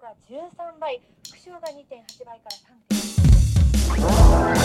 が13倍副賞が2.8倍から3.8倍